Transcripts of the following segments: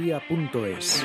radiomaria.es.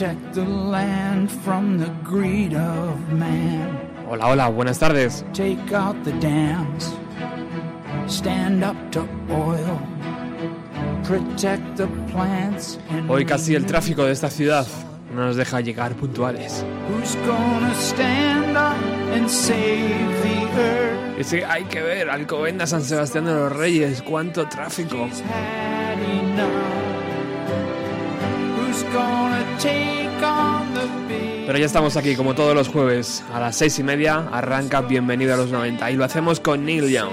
Protect the land from the greed of man. Hola, hola, buenas tardes. Take out the dams, stand up to oil. Protect the plants and Hoy casi el tráfico de esta ciudad no nos deja llegar puntuales. Who's gonna stand up and save the earth? Hay que ver, Alcobendas, San Sebastián de los Reyes, cuánto tráfico. Had enough. Pero ya estamos aquí, como todos los jueves, a las seis y media, arranca Bienvenido a los 90. Y lo hacemos con Neil Young.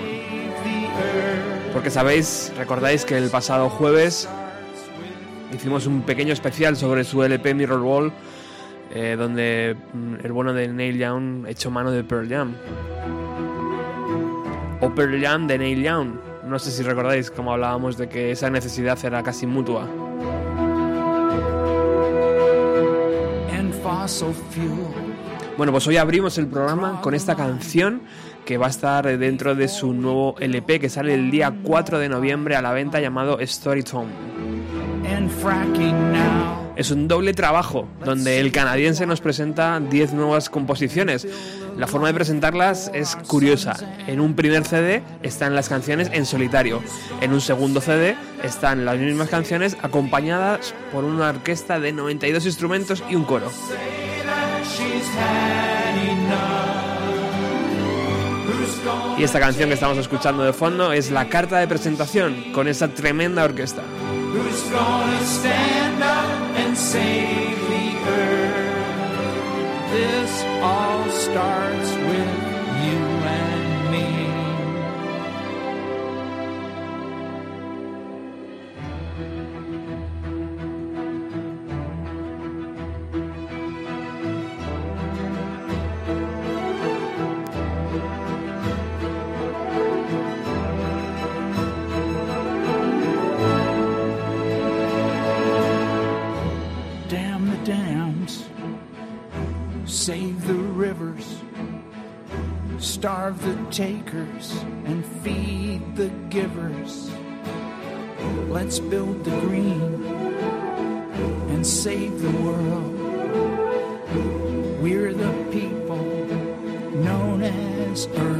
Porque sabéis, recordáis que el pasado jueves hicimos un pequeño especial sobre su LP Mirror Wall, eh, donde mm, el bueno de Neil Young echó mano de Pearl Jam. O Pearl Jam de Neil Young. No sé si recordáis cómo hablábamos de que esa necesidad era casi mutua. Bueno, pues hoy abrimos el programa con esta canción que va a estar dentro de su nuevo LP que sale el día 4 de noviembre a la venta llamado Storytone. Es un doble trabajo donde el canadiense nos presenta 10 nuevas composiciones. La forma de presentarlas es curiosa. En un primer CD están las canciones en solitario. En un segundo CD están las mismas canciones acompañadas por una orquesta de 92 instrumentos y un coro. Y esta canción que estamos escuchando de fondo es la carta de presentación con esa tremenda orquesta. Who's gonna stand up and save the earth? This all starts with you and me. Takers, and feed the givers. Let's build the green and save the world. We're the people known as Earth.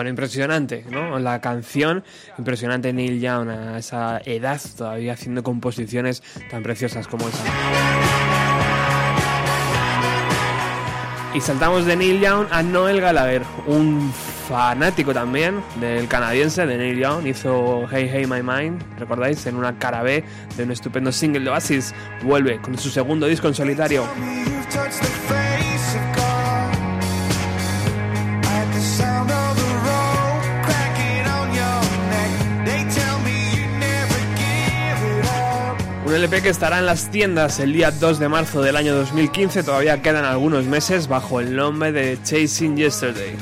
Bueno, impresionante, ¿no? La canción, impresionante Neil Young a esa edad todavía haciendo composiciones tan preciosas como esa. Y saltamos de Neil Young a Noel Gallagher, un fanático también del canadiense de Neil Young, hizo Hey Hey My Mind, ¿recordáis? En una cara B de un estupendo single de Oasis, vuelve con su segundo disco en solitario. LP que estará en las tiendas el día 2 de marzo del año 2015, todavía quedan algunos meses bajo el nombre de Chasing Yesterday.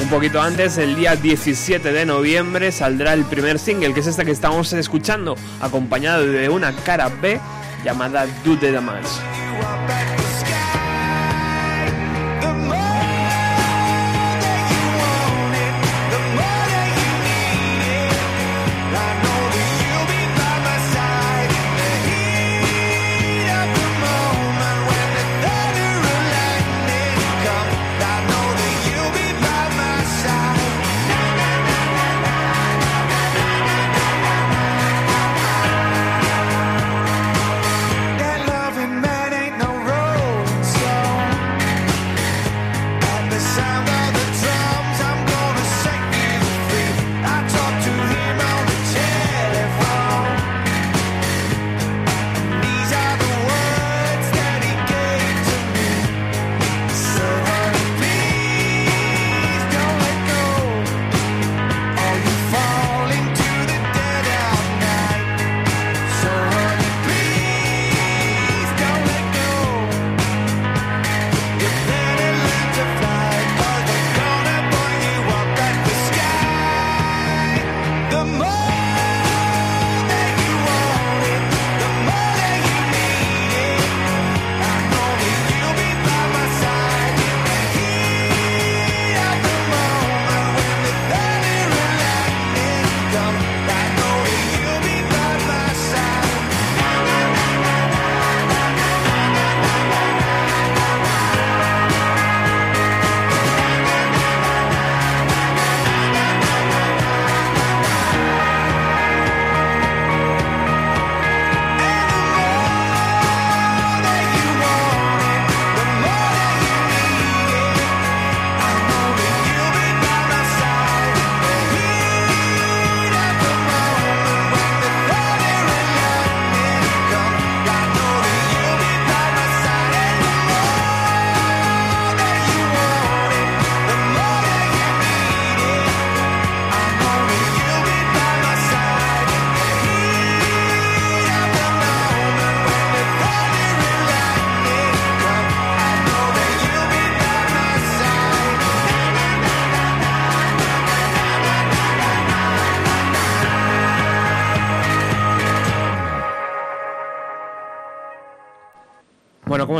Un poquito antes, el día 17 de noviembre, saldrá el primer single, que es este que estamos escuchando, acompañado de una cara B llamada Do the Damage.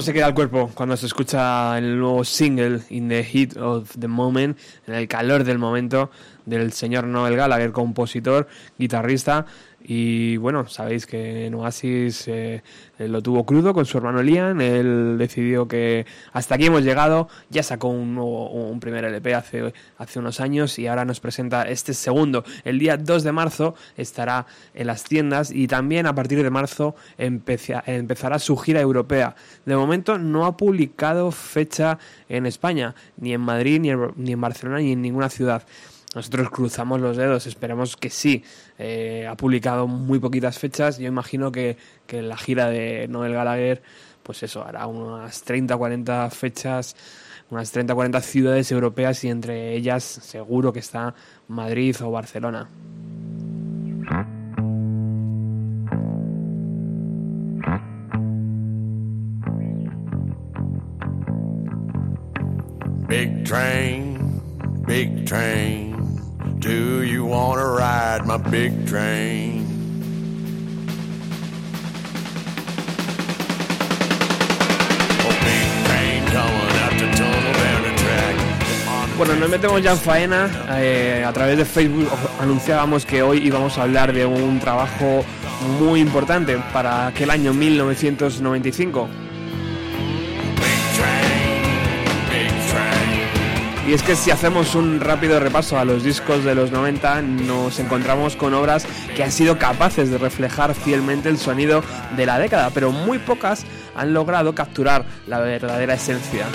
Cómo se queda el cuerpo cuando se escucha el nuevo single In the Heat of the Moment, en el calor del momento del señor Noel Gallagher, compositor, guitarrista y bueno, sabéis que en Oasis eh, lo tuvo crudo con su hermano Liam. Él decidió que hasta aquí hemos llegado. Ya sacó un, un primer LP hace, hace unos años y ahora nos presenta este segundo. El día 2 de marzo estará en las tiendas y también a partir de marzo empezará su gira europea. De momento no ha publicado fecha en España, ni en Madrid, ni en Barcelona, ni en ninguna ciudad. Nosotros cruzamos los dedos, esperamos que sí. Eh, ha publicado muy poquitas fechas. Yo imagino que, que la gira de Noel Gallagher, pues eso, hará unas 30 40 fechas, unas 30 40 ciudades europeas y entre ellas seguro que está Madrid o Barcelona. Big train, big train. Do you wanna ride my big train? Bueno, nos metemos ya en faena. Eh, a través de Facebook anunciábamos que hoy íbamos a hablar de un trabajo muy importante para aquel año 1995. Y es que si hacemos un rápido repaso a los discos de los 90, nos encontramos con obras que han sido capaces de reflejar fielmente el sonido de la década, pero muy pocas han logrado capturar la verdadera esencia.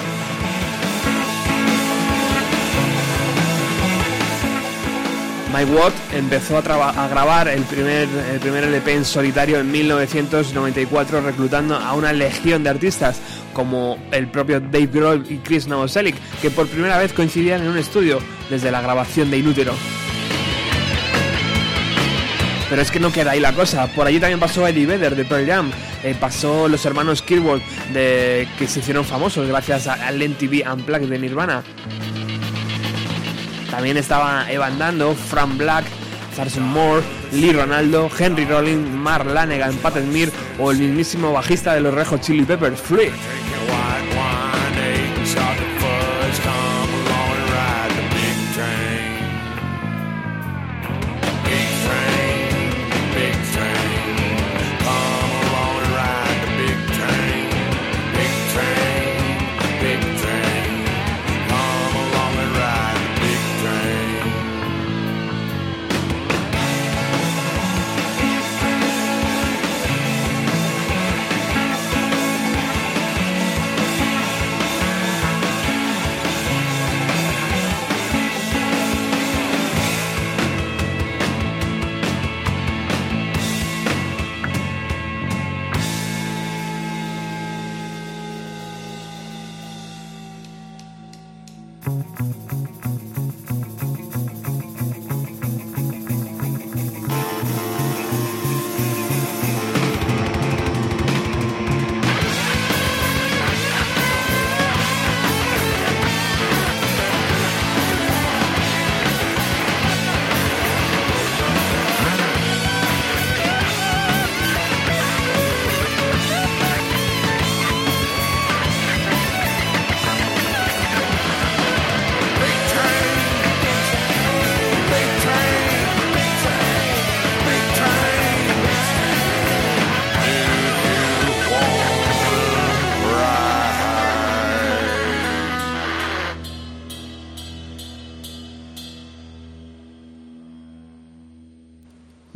Mike Watt empezó a, grabar el primer, el primer LP en solitario en 1994 reclutando a una legión de artistas como el propio Dave Grohl y Chris Novoselic que por primera vez coincidían en un estudio desde la grabación de Inútero. Pero es que no queda ahí la cosa. Por allí también pasó Eddie Vedder de Pearl Jam. Eh, pasó los hermanos Kirkwood de, que se hicieron famosos gracias al MTV Unplugged de Nirvana. También estaba Evan Dando, Frank Black, Sarson Moore, Lee Ronaldo, Henry Rollins, Mark Lanegan, Pat Mir o el mismísimo bajista de los Rejos Chili Peppers, Flea.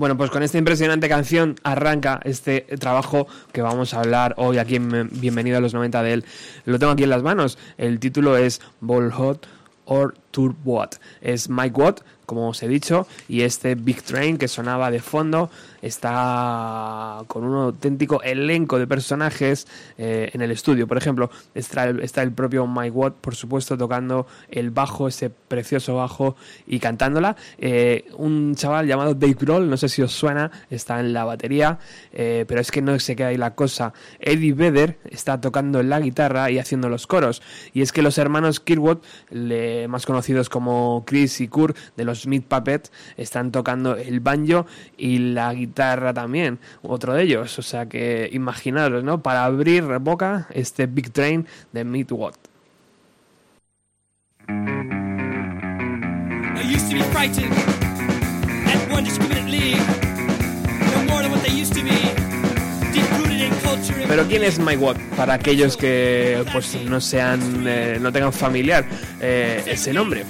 Bueno, pues con esta impresionante canción arranca este trabajo que vamos a hablar hoy aquí en Bienvenido a los 90 de él. Lo tengo aquí en las manos. El título es Ball Hot or Tour Watt. Es Mike Watt, como os he dicho, y este Big Train que sonaba de fondo está con un auténtico elenco de personajes eh, en el estudio. Por ejemplo, está el, propio Mike Watt, por supuesto, tocando el bajo, ese precioso bajo y cantándola. Eh, un chaval llamado Dave Grohl, no sé si os suena, está en la batería, eh, pero es que no se queda ahí la cosa. Eddie Vedder está tocando la guitarra y haciendo los coros. Y es que los hermanos Kirkwood, más conocidos como Chris y Kurt de los Smith Puppets, están tocando el banjo y la guitarra también, otro de ellos. O sea que imaginaros, ¿no? Para abrir boca este Big Train de Meat Watt. Pero quién es Mike Watt para aquellos que pues no sean eh, no tengan familiar eh, ese nombre.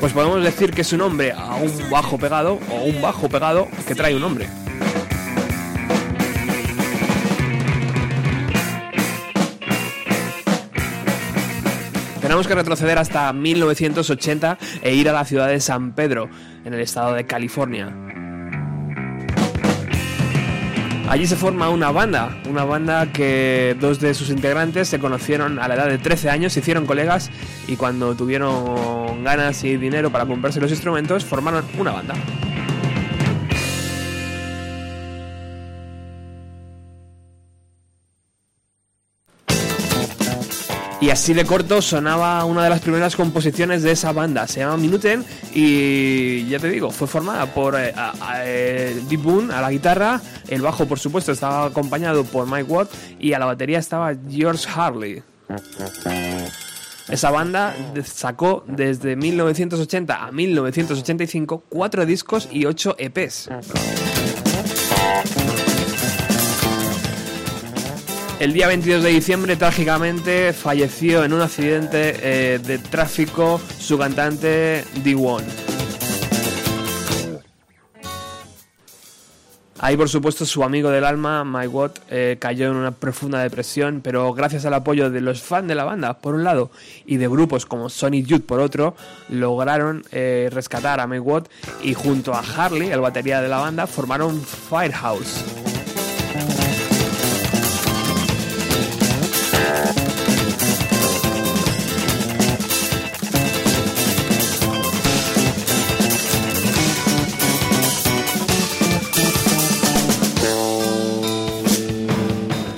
Pues podemos decir que es un hombre a un bajo pegado o un bajo pegado que trae un hombre. Tenemos que retroceder hasta 1980 e ir a la ciudad de San Pedro, en el estado de California. Allí se forma una banda, una banda que dos de sus integrantes se conocieron a la edad de 13 años, se hicieron colegas y cuando tuvieron ganas y dinero para comprarse los instrumentos formaron una banda. Y así de corto sonaba una de las primeras composiciones de esa banda. Se llama Minuten y ya te digo, fue formada por eh, eh, Deep Boone a la guitarra, el bajo por supuesto estaba acompañado por Mike Watt y a la batería estaba George Harley. Esa banda sacó desde 1980 a 1985 cuatro discos y ocho EPs. El día 22 de diciembre, trágicamente, falleció en un accidente eh, de tráfico su cantante D1. Ahí, por supuesto, su amigo del alma, Mike Watt, eh, cayó en una profunda depresión, pero gracias al apoyo de los fans de la banda, por un lado, y de grupos como Sonic Youth, por otro, lograron eh, rescatar a Mike Watt y junto a Harley, el batería de la banda, formaron Firehouse.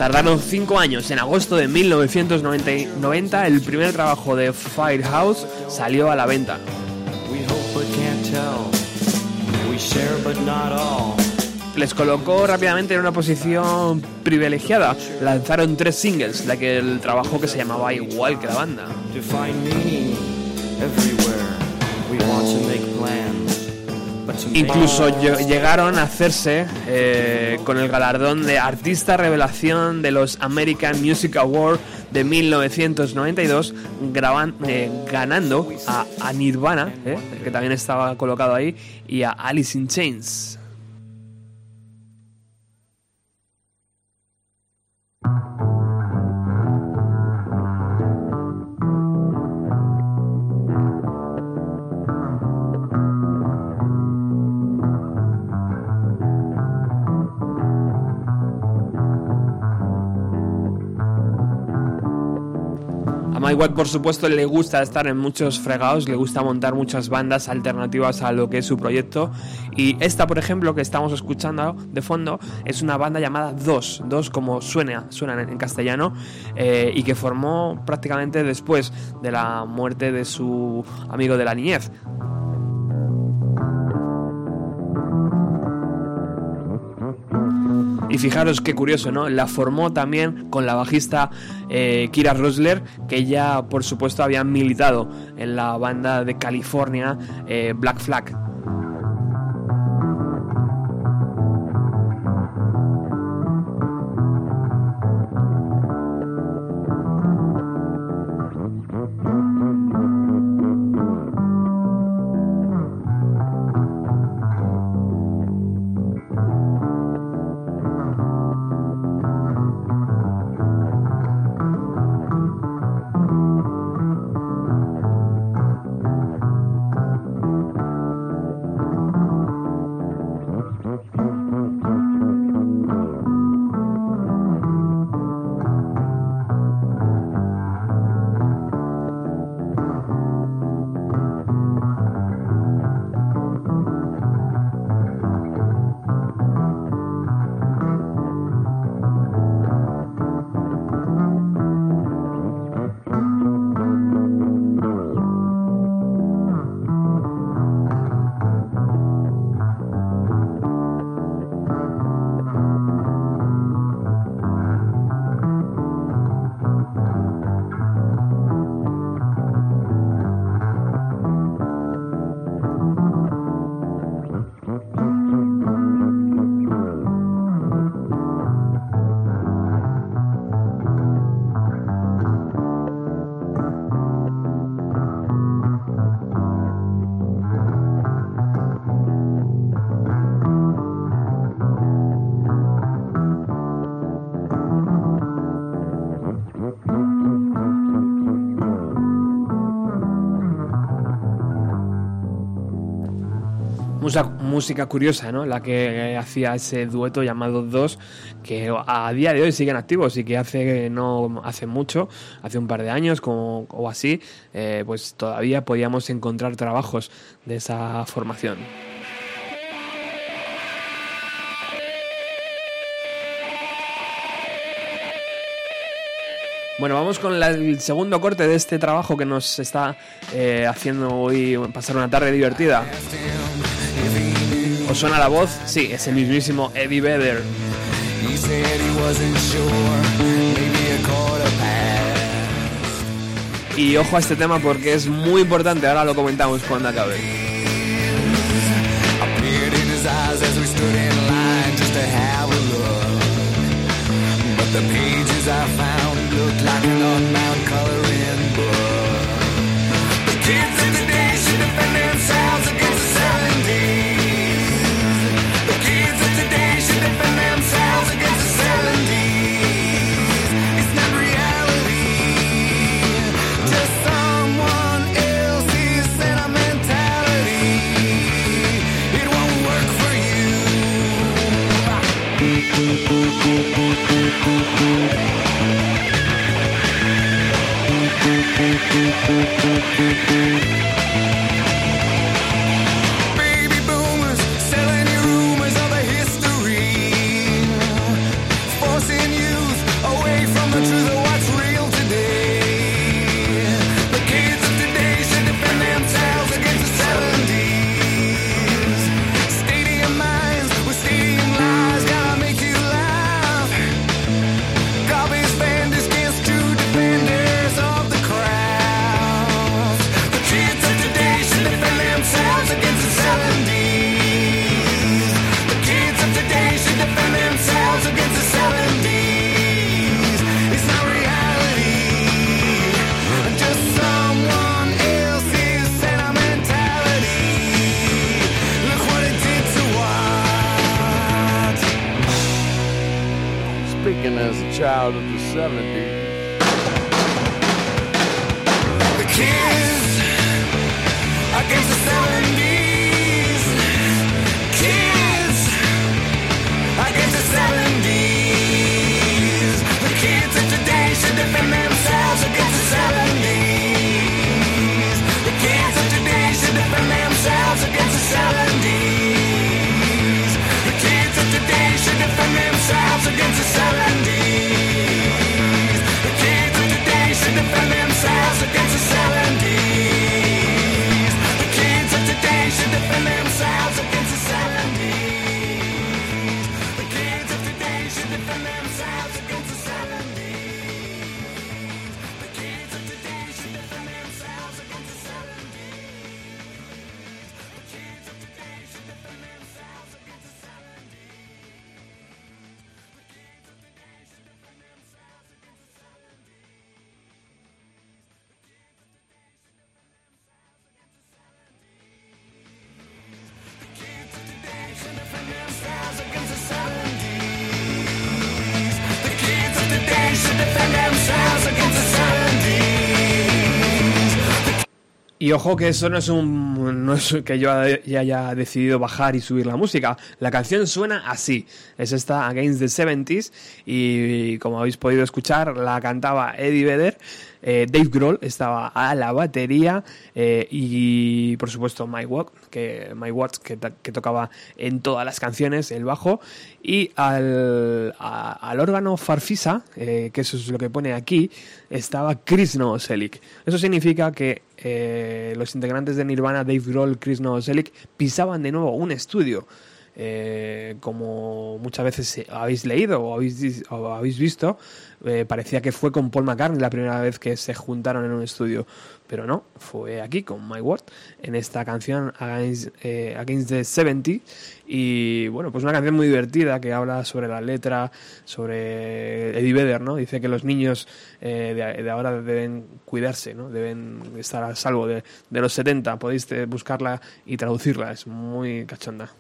Tardaron 5 años. En agosto de 1990 el primer trabajo de Firehouse salió a la venta. Les colocó rápidamente en una posición privilegiada. Lanzaron tres singles de aquel trabajo que se llamaba igual que la banda. Incluso llegaron a hacerse eh, con el galardón de Artista Revelación de los American Music Awards de 1992, eh, ganando a, Nirvana, eh, que también estaba colocado ahí, y a Alice in Chains. Mike por supuesto, le gusta estar en muchos fregados, le gusta montar muchas bandas alternativas a lo que es su proyecto. Y esta, por ejemplo, que estamos escuchando de fondo, es una banda llamada Dos, Dos como suena, suena en, castellano, eh, y que formó prácticamente después de la muerte de su amigo de la niñez. Y fijaros qué curioso, ¿no? La formó también con la bajista eh, Kira Rosler, que ya por supuesto había militado en la banda de California eh, Black Flag. Música curiosa, ¿no? La que hacía ese dueto llamado Dos, que a día de hoy siguen activos y que hace no hace mucho, hace un par de años como, o así, eh, pues todavía podíamos encontrar trabajos de esa formación. Bueno, vamos con el segundo corte de este trabajo que nos está eh, haciendo hoy pasar una tarde divertida. Suena la voz? Sí, es el mismísimo Eddie Vedder. Y ojo a este tema porque es muy importante, ahora lo comentamos cuando acabe. Y ojo que eso no es un no es que yo haya decidido bajar y subir la música. La canción suena así. Es esta Against the 70s y como habéis podido escuchar la cantaba Eddie Vedder eh, Dave Grohl estaba a la batería eh, y por supuesto Mike que, Mike Watts, que, tocaba en todas las canciones el bajo y al, al órgano Farfisa, eh, que eso es lo que pone aquí, estaba Chris Novoselic. Eso significa que los integrantes de Nirvana, Dave Grohl, Chris Novoselic, pisaban de nuevo un estudio. Eh, como muchas veces habéis leído o habéis, habéis visto, eh, parecía que fue con Paul McCartney la primera vez que se juntaron en un estudio, pero no, fue aquí con My Word, en esta canción Against, eh, the 70 y bueno, pues una canción muy divertida que habla sobre la letra, sobre Eddie Vedder, ¿no? Dice que los niños de, de, ahora deben cuidarse, ¿no? Deben estar a salvo de, de los 70, podéis buscarla y traducirla, es muy cachonda.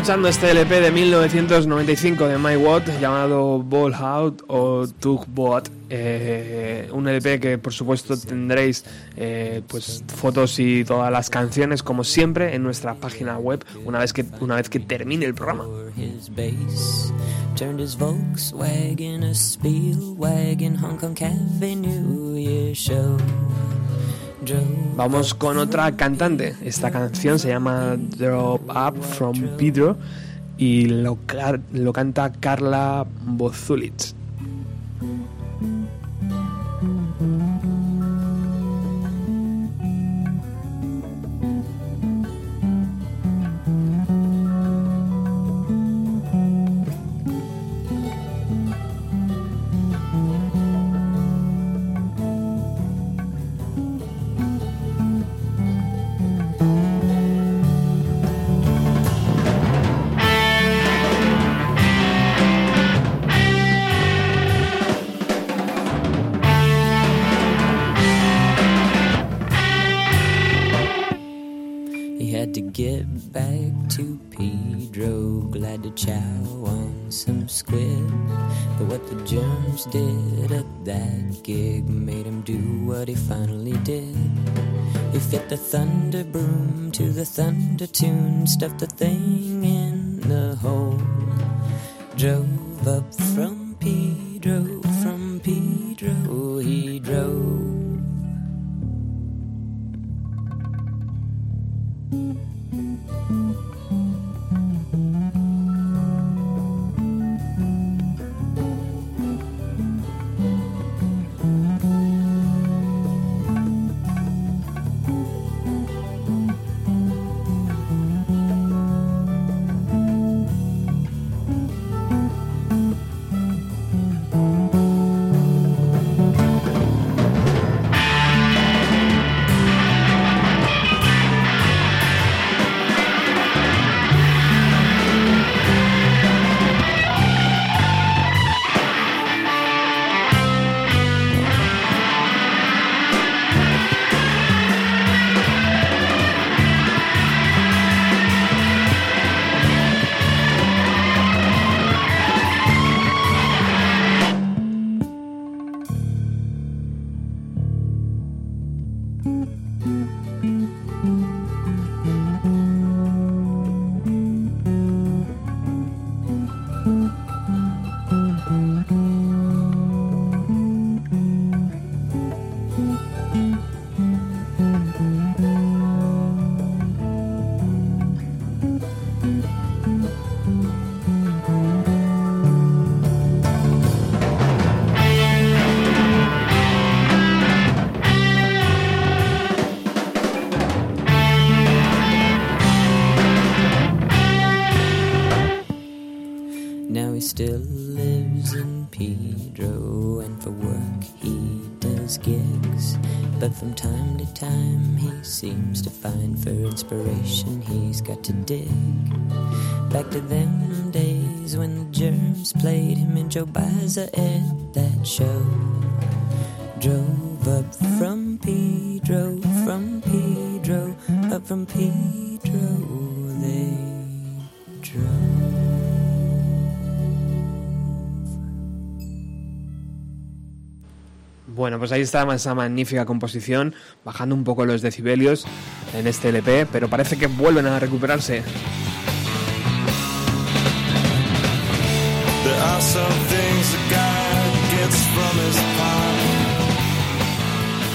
Escuchando este LP de 1995 de My Watt llamado Ball Out o Tug Boat. Eh, un LP que por supuesto tendréis eh, pues fotos y todas las canciones como siempre en nuestra página web una vez que una vez que termine el programa. Vamos con otra cantante. Esta canción se llama Drop Up from Pedro y lo, canta Carla Bozulitz. of the Bueno, pues ahí está esa magnífica composición, bajando un poco los decibelios en este LP, pero parece que vuelven a recuperarse.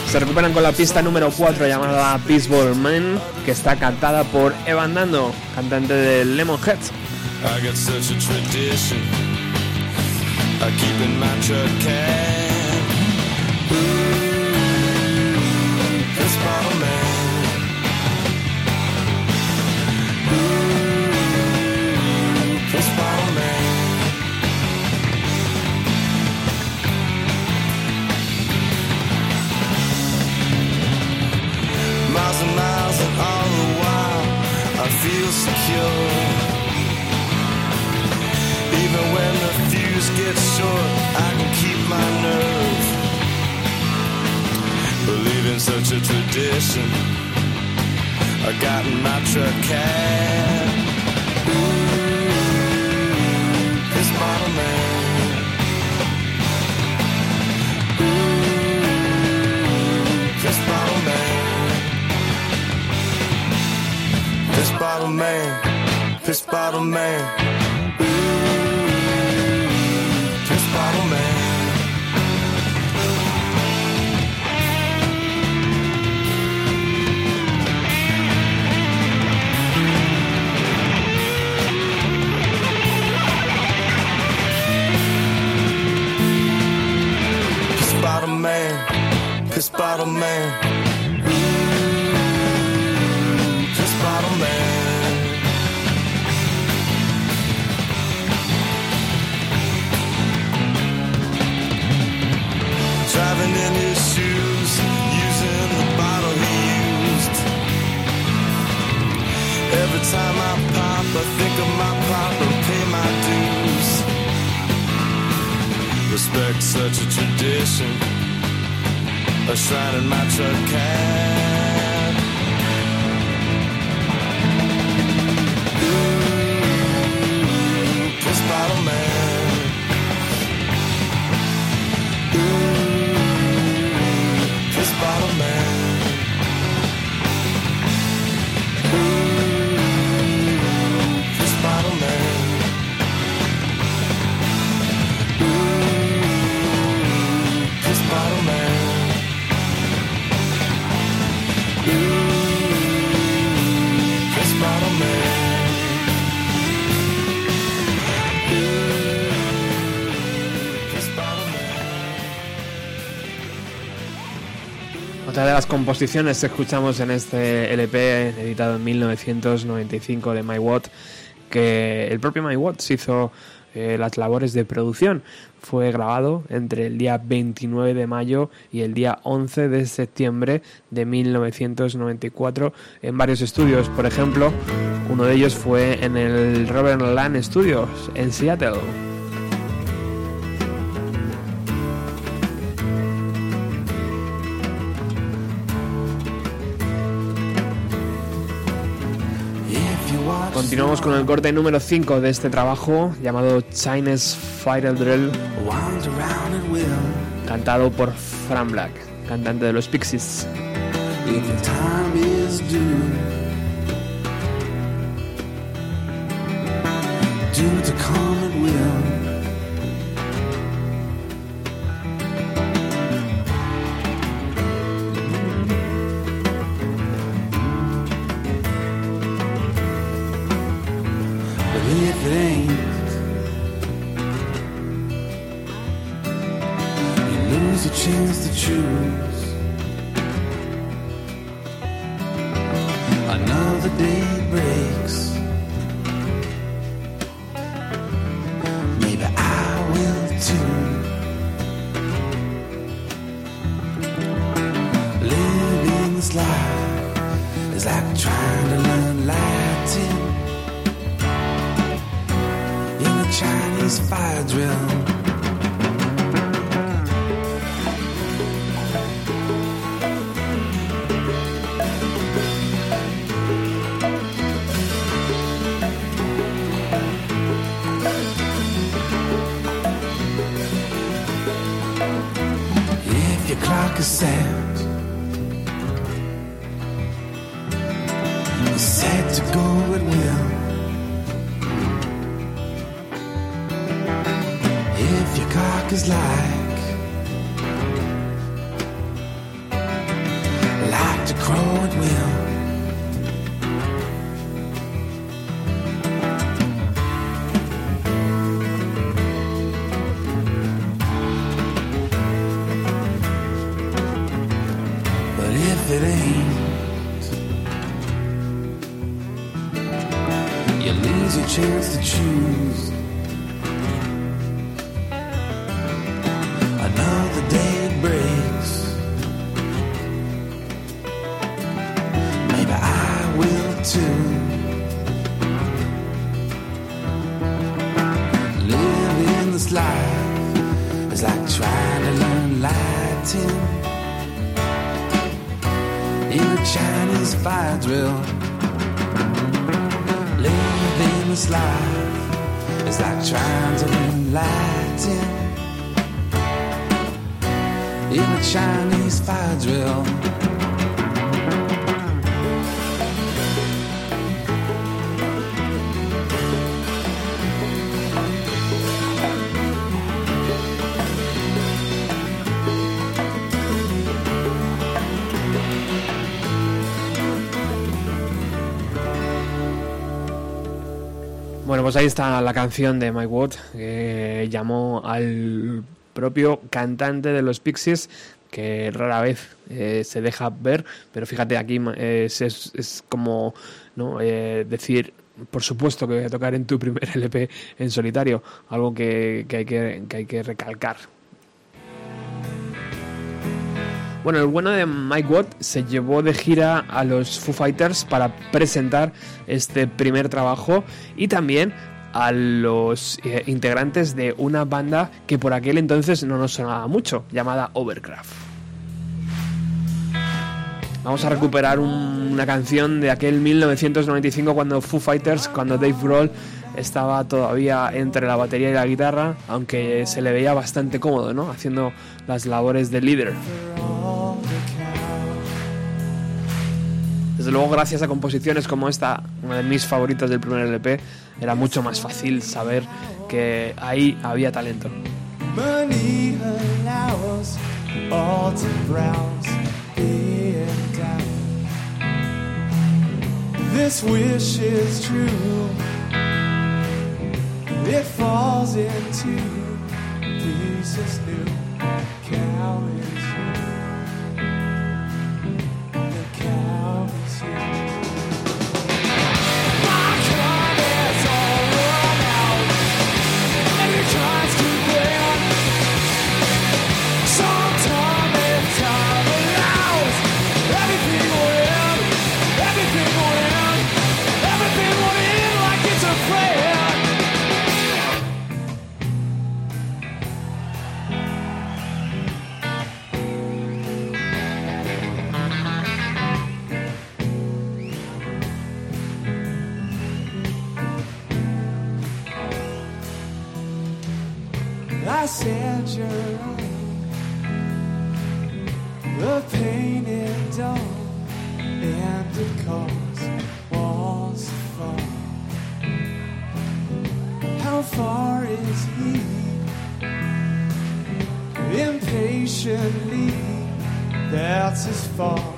Se recuperan con la pista número 4 llamada Peaceball Man, que está cantada por Evan Dando, cantante de Lemonhead. Feel secure. Even when the fuse gets short, I can keep my nerve. Believe in such a tradition. I got in my truck cab. bottle man, piss bottle man. Ooh, piss bottle man. Piss bottle man, piss bottle man. Time I pop, I think of my pop and pay my dues. Respect such a tradition, a shrine in my truck cab. Otra de las composiciones que escuchamos en este LP editado en 1995 de My Watt, que el propio My Watts hizo eh, las labores de producción. Fue grabado entre el día 29 de mayo y el día 11 de septiembre de 1994 en varios estudios. Por ejemplo, uno de ellos fue en el Robert Land Studios en Seattle. Continuamos con el corte número 5 de este trabajo llamado Chinese Fighter Drill, cantado por Fran Black, cantante de los Pixies. Bueno, pues ahí está la canción de Mike Watt que llamó al propio cantante de los Pixies que rara vez eh, se deja ver, pero fíjate aquí es, como ¿no? Eh, decir, por supuesto que voy a tocar en tu primer LP en solitario, algo que, que, hay, que, que hay que recalcar. Bueno, el bueno de Mike Watt se llevó de gira a los Foo Fighters para presentar este primer trabajo y también a los eh, integrantes de una banda que por aquel entonces no nos sonaba mucho, llamada Overcraft. Vamos a recuperar una canción de aquel 1995 cuando Foo Fighters, cuando Dave Grohl estaba todavía entre la batería y la guitarra, aunque se le veía bastante cómodo, ¿no? Haciendo las labores de líder. Desde luego, gracias a composiciones como esta, una de mis favoritas del primer LP, era mucho más fácil saber que ahí había talento. This wish is true. It falls into pieces new. passenger. The pain it dawn and it caused walls to fall. How far is he? Impatiently that's his fault.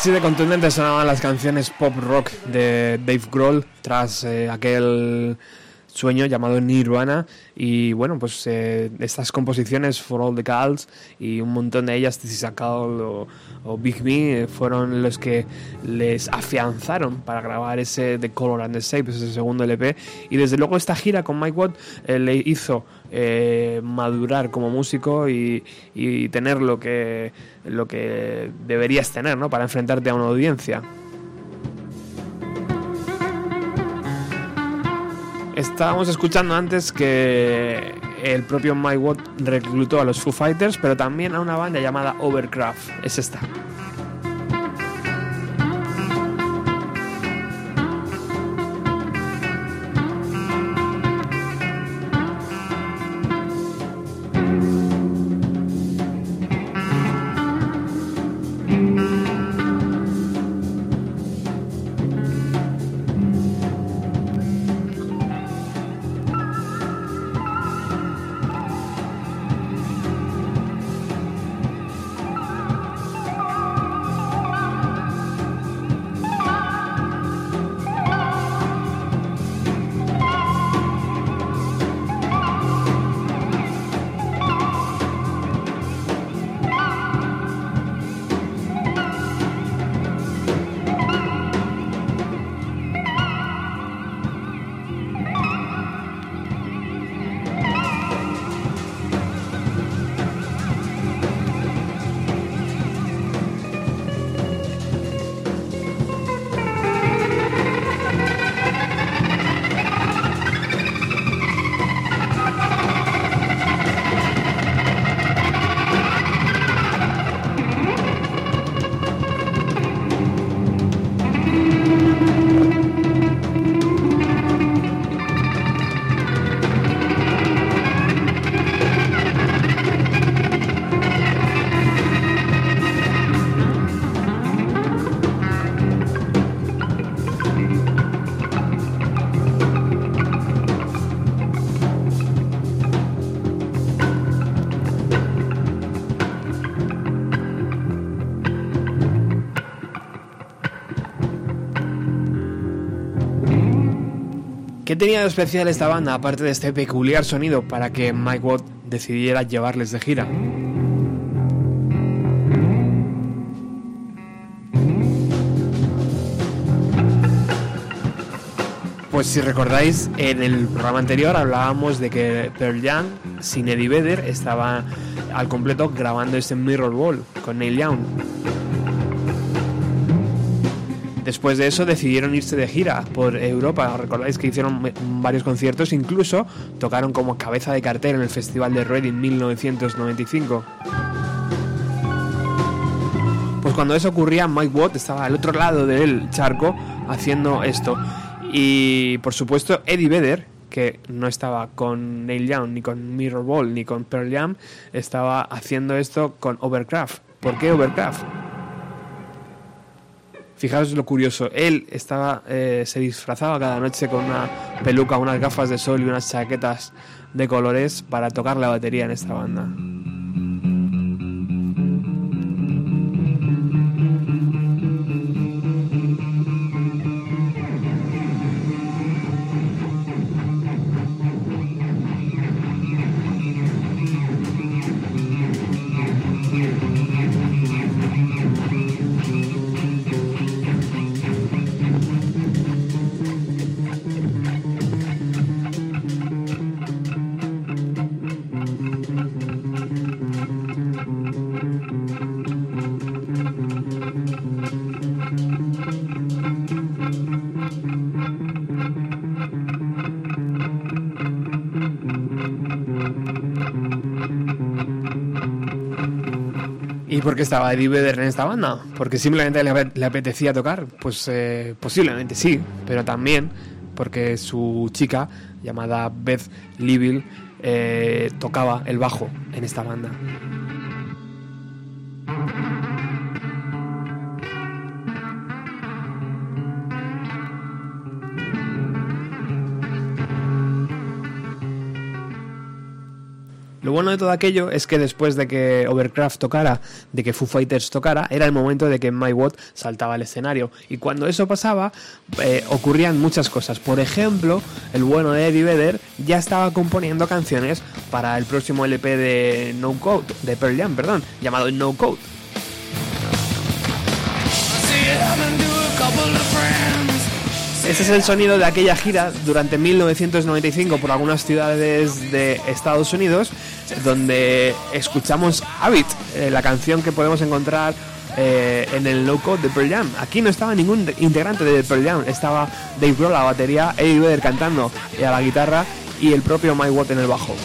Así de contundentes sonaban las canciones pop rock de Dave Grohl tras eh, aquel sueño llamado Nirvana y bueno pues eh, estas composiciones For All the Girls y un montón de ellas This Is o, o, Big Me eh, fueron los que les afianzaron para grabar ese The Color and the Shape ese segundo LP y desde luego esta gira con Mike Watt le hizo eh, madurar como músico y, tener lo que, lo que deberías tener ¿no? para enfrentarte a una audiencia. Estábamos escuchando antes que el propio Mike Watt reclutó a los Foo Fighters, pero también a una banda llamada Overcraft. Es esta. Tenía de especial esta banda, aparte de este peculiar sonido, para que Mike Watt decidiera llevarles de gira? Pues si recordáis, en el programa anterior hablábamos de que Pearl Jam, sin Eddie Vedder, estaba al completo grabando este Mirror Ball con Neil Young. Después de eso decidieron irse de gira por Europa. Recordáis que hicieron varios conciertos, incluso tocaron como cabeza de cartel en el Festival de Reading 1995. Pues cuando eso ocurría, Mike Watt estaba al otro lado del charco haciendo esto. Y por supuesto, Eddie Vedder, que no estaba con Neil Young, ni con Mirror Ball, ni con Pearl Jam, estaba haciendo esto con Overcraft. ¿Por qué Overcraft? Fijaos lo curioso, él estaba, eh, se disfrazaba cada noche con una peluca, unas gafas de sol y unas chaquetas de colores para tocar la batería en esta banda. ¿Y por qué estaba Eddie Vedder en esta banda? ¿Porque simplemente le, apetecía tocar? Pues eh, posiblemente sí, pero también porque su chica, llamada Beth Liville, eh, tocaba el bajo en esta banda. Lo bueno de todo aquello es que después de que Overcraft tocara, de que Foo Fighters tocara, era el momento de que My Watt saltaba al escenario. Y cuando eso pasaba, eh, ocurrían muchas cosas. Por ejemplo, el bueno de Eddie Vedder ya estaba componiendo canciones para el próximo LP de No Code, de Pearl Jam, perdón, llamado No Code. Ese es el sonido de aquella gira durante 1995 por algunas ciudades de Estados Unidos, donde escuchamos Habit, eh, la canción que podemos encontrar eh, en el low code de Pearl Jam. Aquí no estaba ningún integrante de Pearl Jam, estaba Dave Grohl a la batería, Eddie Vedder cantando a la guitarra y el propio Mike Watt en el bajo.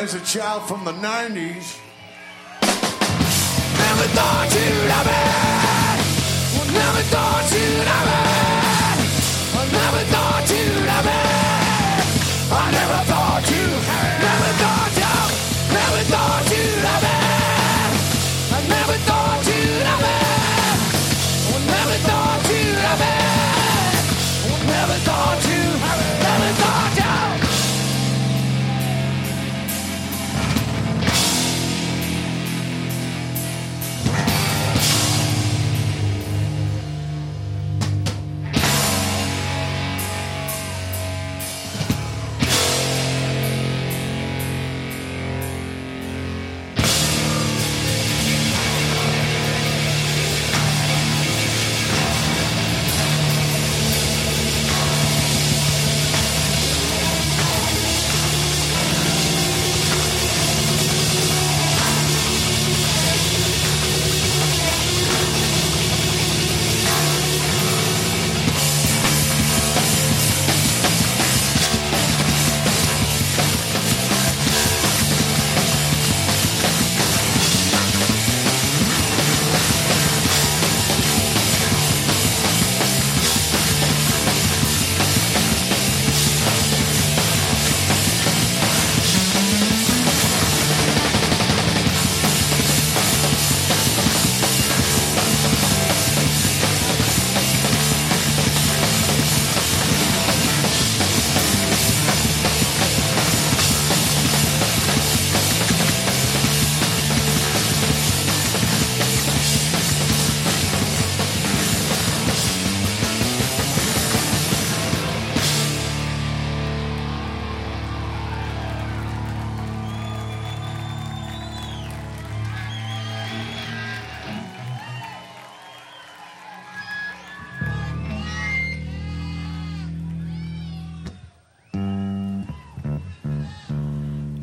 As a child from the 90s. Never thought you'd have it. Never thought you'd have it.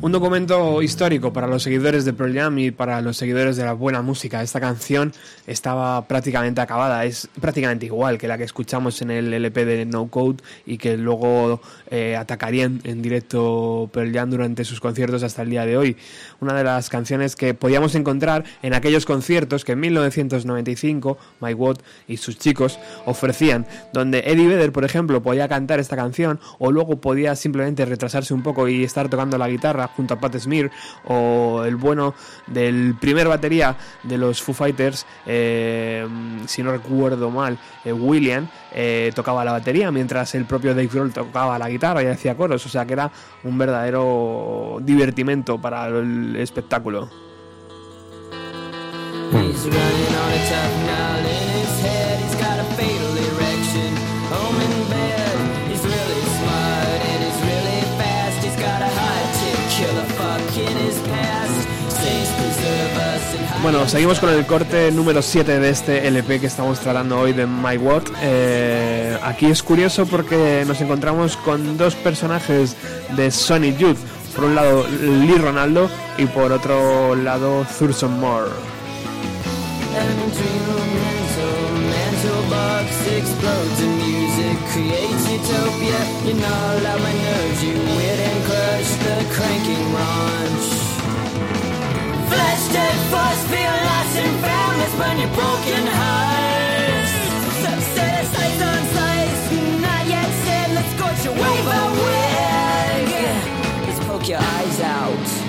Un documento histórico para los seguidores de Pearl Jam y para los seguidores de la buena música. Esta canción estaba prácticamente acabada, es prácticamente igual que la que escuchamos en el LP de No Code y que luego eh, atacarían en directo Pearl Jam durante sus conciertos hasta el día de hoy. Una de las canciones que podíamos encontrar en aquellos conciertos que en 1995 Mike Watt y sus chicos ofrecían, donde Eddie Vedder, por ejemplo, podía cantar esta canción o luego podía simplemente retrasarse un poco y estar tocando la guitarra junto a Pat Smear o el bueno del primer batería de los Foo Fighters, eh, si no recuerdo mal, eh, William eh, tocaba la batería mientras el propio Dave Grohl tocaba la guitarra y hacía coros, o sea que era un verdadero divertimento para el espectáculo. Bueno, seguimos con el corte número 7 de este LP que estamos tratando hoy de My Watt. Eh, aquí es curioso porque nos encontramos con dos personajes de Sonic Youth. Por un lado Lee Ronaldo y por otro lado Thurston Moore. Flesh dead force, feel lost and found, burn your broken hearts. Subset sights on sights, not yet said, let's scorch your wave away. Let's poke your eyes out.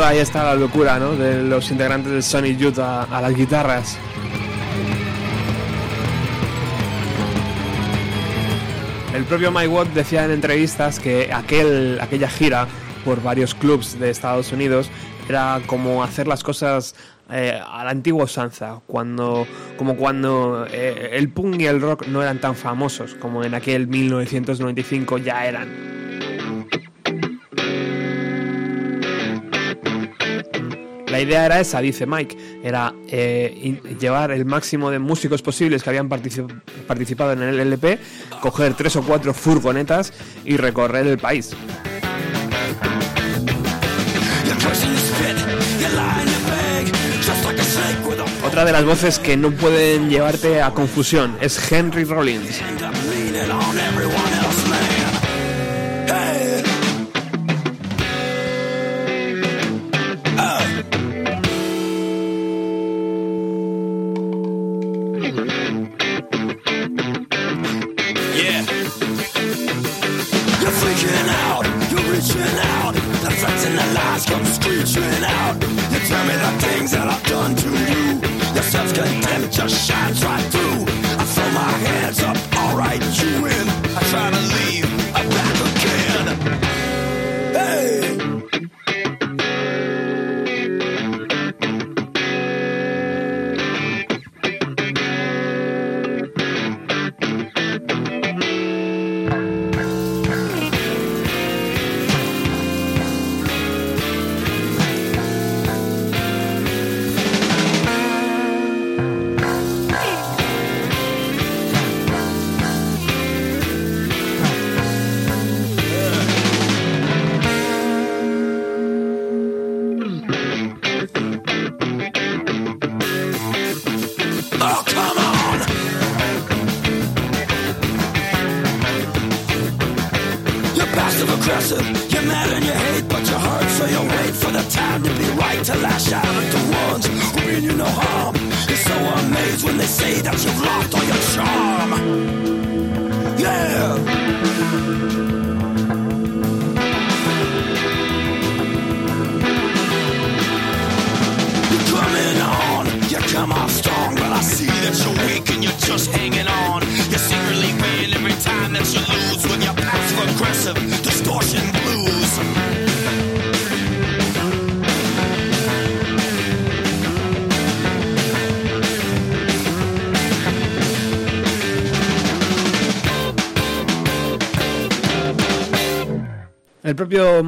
Ahí está la locura ¿no? de los integrantes de Sonic Youth a, las guitarras. El propio Mike Watt decía en entrevistas que aquel, aquella gira por varios clubs de Estados Unidos era como hacer las cosas eh, a la cuando, como cuando eh, el punk y el rock no eran tan famosos como en aquel 1995 ya eran. Idea era esa, dice Mike, era eh, llevar el máximo de músicos posibles que habían partici- participado en el LP, coger tres o cuatro furgonetas y recorrer el país. Otra de las voces que no pueden llevarte a confusión es Henry Rollins.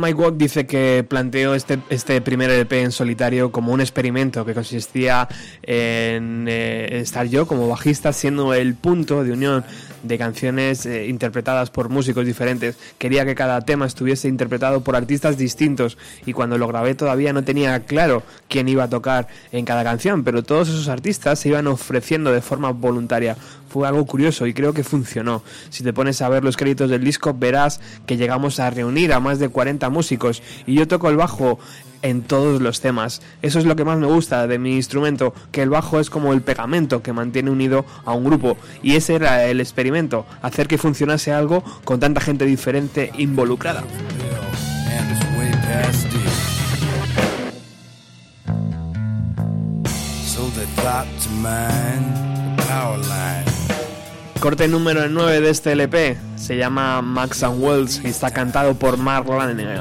Mike Watt dice que planteó este, este primer LP en solitario como un experimento que consistía en eh, estar yo como bajista siendo el punto de unión de canciones eh, interpretadas por músicos diferentes. Quería que cada tema estuviese interpretado por artistas distintos y cuando lo grabé todavía no tenía claro quién iba a tocar en cada canción, pero todos esos artistas se iban ofreciendo de forma voluntaria. Fue algo curioso y creo que funcionó. Si te pones a ver los créditos del disco verás que llegamos a reunir a más de 40 músicos y yo toco el bajo en todos los temas. Eso es lo que más me gusta de mi instrumento, que el bajo es como el pegamento que mantiene unido a un grupo. Y ese era el experimento, hacer que funcionase algo con tanta gente diferente involucrada. Corte número 9 de este LP se llama Max and Wells y está cantado por Mark Lanegan.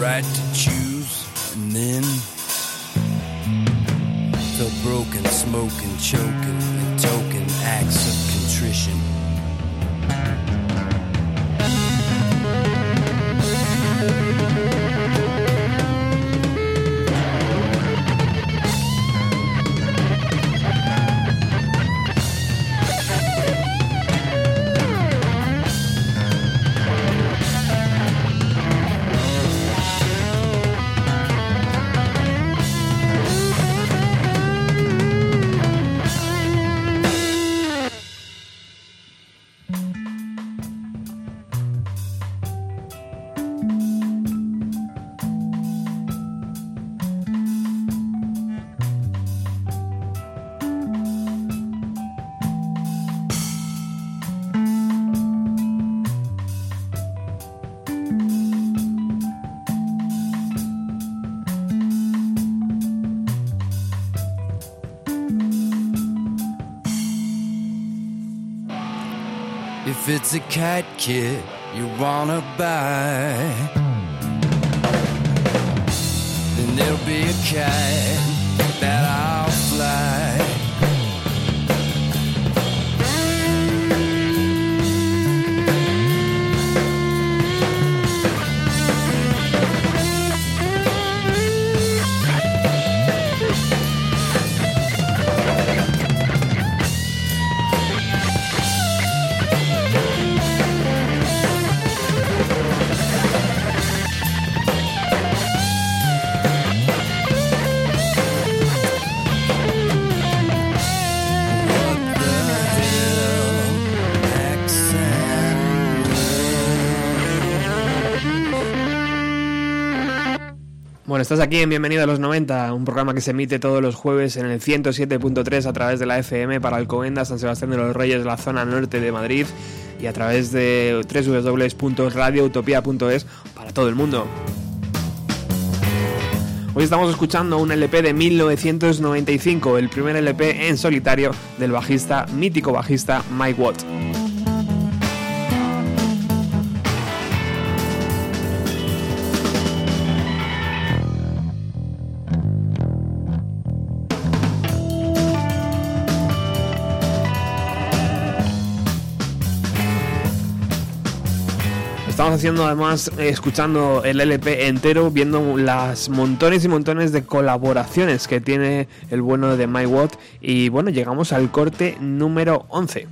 Right to choose, and then felt broken, smoking, choking, and token acts of contrition. It's a cat kit you wanna buy, then there'll be a kite that I'll Bueno, estás aquí en Bienvenido a los 90, un programa que se emite todos los jueves en el 107.3 a través de la FM para Alcobendas, San Sebastián de los Reyes, la zona norte de Madrid y a través de www.radioutopia.es para todo el mundo. Hoy estamos escuchando un LP de 1995, el primer LP en solitario del bajista, mítico bajista Mike Watt. Haciendo además, eh, escuchando el LP entero, viendo las montones y montones de colaboraciones que tiene el bueno de My Watt. Y bueno, llegamos al corte número 11.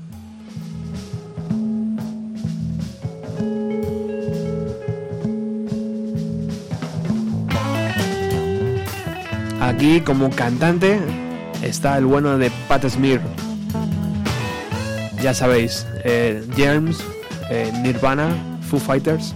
Aquí como cantante está el bueno de Pat Smear. ya sabéis, eh, Germs, eh, Nirvana, Foo Fighters.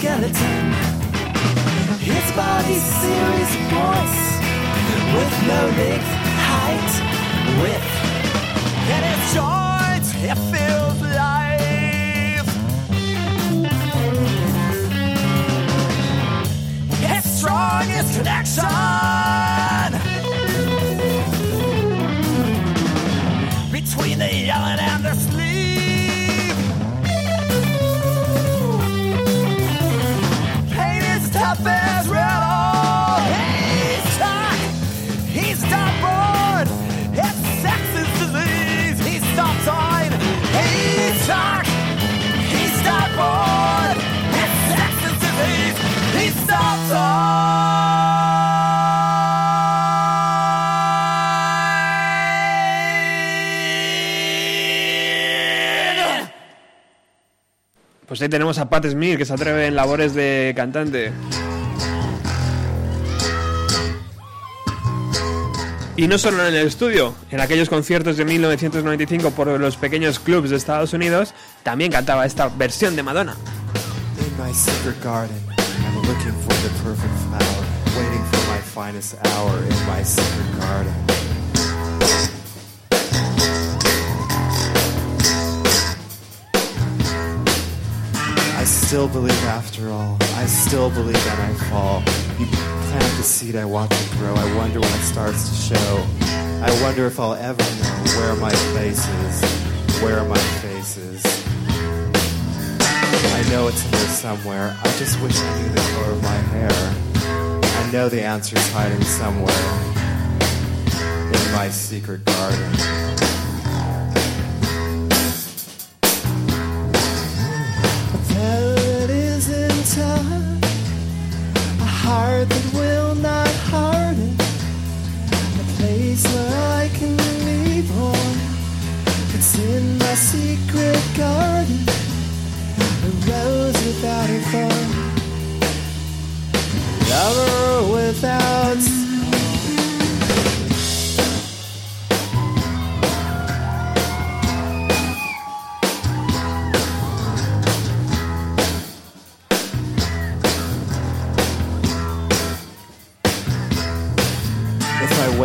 Skeleton. His body's series voice with no length, height, width. Pues ahí tenemos a Pat Smith que se atreve en labores de cantante. Y no solo en el estudio, en aquellos conciertos de 1995 por los pequeños clubs de Estados Unidos, también cantaba esta versión de Madonna. In my still believe after all. I still believe that I fall. You plant the seed, I watch it grow. I wonder when it starts to show. I wonder if I'll ever know where my place is, where my face is. I know it's in there somewhere. I just wish I knew the color of my hair. I know the answer's hiding somewhere in my secret garden. Heart that will not harden, a place where I can be born. It's in my secret garden, a rose without a thorn, lover without.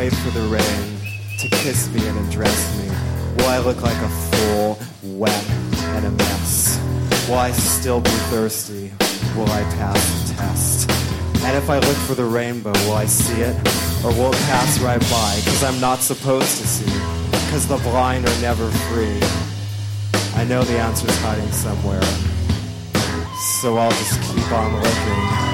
Wait for the rain to kiss me and undress me, I look like a fool, wet and a mess? I still be thirsty? Will I pass the test? And if I look for the rainbow, will I see it? Or will it pass right by? Cause I'm not supposed to see. Cause the blind are never free. I know the answer's hiding somewhere. So I'll just keep on looking.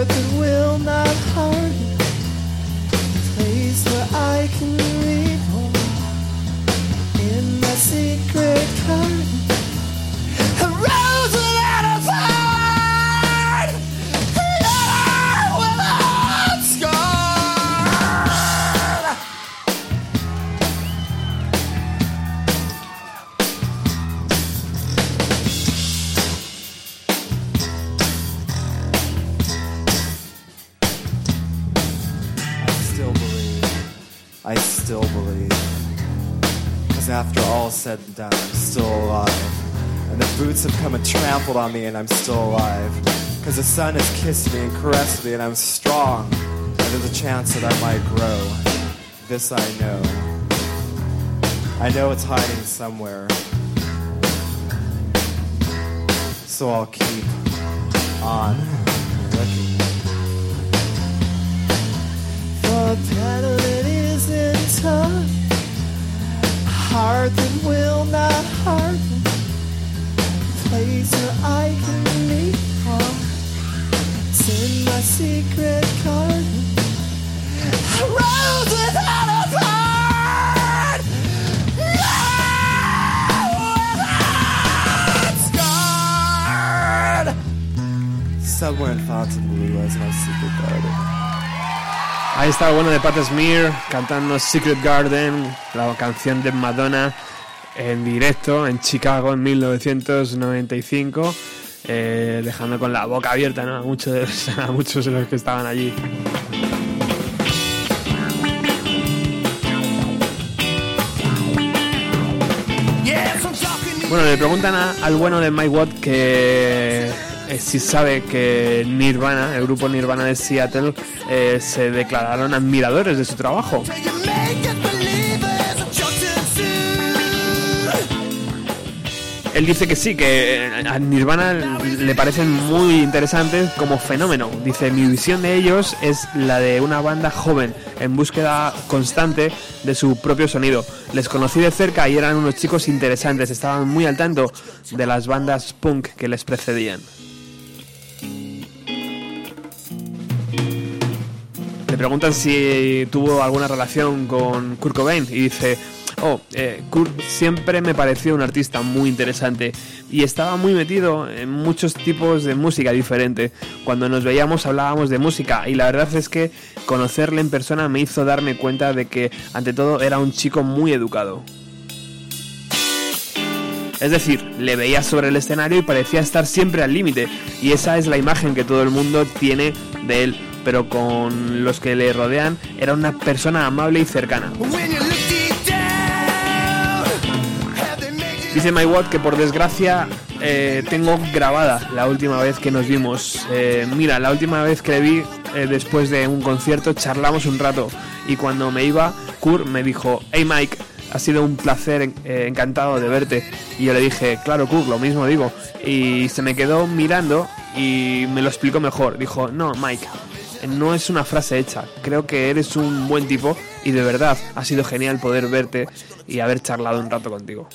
That will not harden. Place where I can reborn. In my secret said and done, I'm still alive. And the boots have come and trampled on me, and I'm still alive. Cause the sun has kissed me and caressed me, and I'm strong. And there's a chance that I might grow. This I know. I know it's hiding somewhere. So I'll keep on looking. The pedaling isn't tough. Heart that will not harden. Place where I can meet her. It's in my secret garden. A rose without a thorn. Scarred. Somewhere in Fontainebleau is my secret garden. Ahí está el bueno de Pat Smear cantando Secret Garden, la canción de Madonna en directo en Chicago en 1995, eh, dejando con la boca abierta a, muchos de los, a muchos de los que estaban allí. Bueno, le preguntan al bueno de Mike Watt que eh, si sabe que Nirvana, el grupo Nirvana de Seattle, eh, se declararon admiradores de su trabajo. Él dice que sí, que eh, a Nirvana le parecen muy interesantes como fenómeno. Dice, mi visión de ellos es la de una banda joven, en búsqueda constante de su propio sonido. Les conocí de cerca y eran unos chicos interesantes, estaban muy al tanto de las bandas punk que les precedían. Le preguntan si tuvo alguna relación con Kurt Cobain y dice, oh, eh, Kurt siempre me pareció un artista muy interesante y estaba muy metido en muchos tipos de música diferente. Cuando nos veíamos hablábamos de música y la verdad es que conocerle en persona me hizo darme cuenta de que ante todo era un chico muy educado. Es decir, le veía sobre el escenario y parecía estar siempre al límite, y esa es la imagen que todo el mundo tiene de él, pero con los que le rodean era una persona amable y cercana. Dice My Watt que por desgracia eh, tengo grabada la última vez que nos vimos. Eh, mira, la última vez que le vi eh, después de un concierto charlamos un rato y cuando me iba, Kurt me dijo, hey Mike, ha sido un placer, encantado de verte. Y yo le dije, claro Kurt, lo mismo digo. Y se me quedó mirando y me lo explicó mejor. Dijo, no Mike, no es una frase hecha. Creo que eres un buen tipo y de verdad ha sido genial poder verte y haber charlado un rato contigo.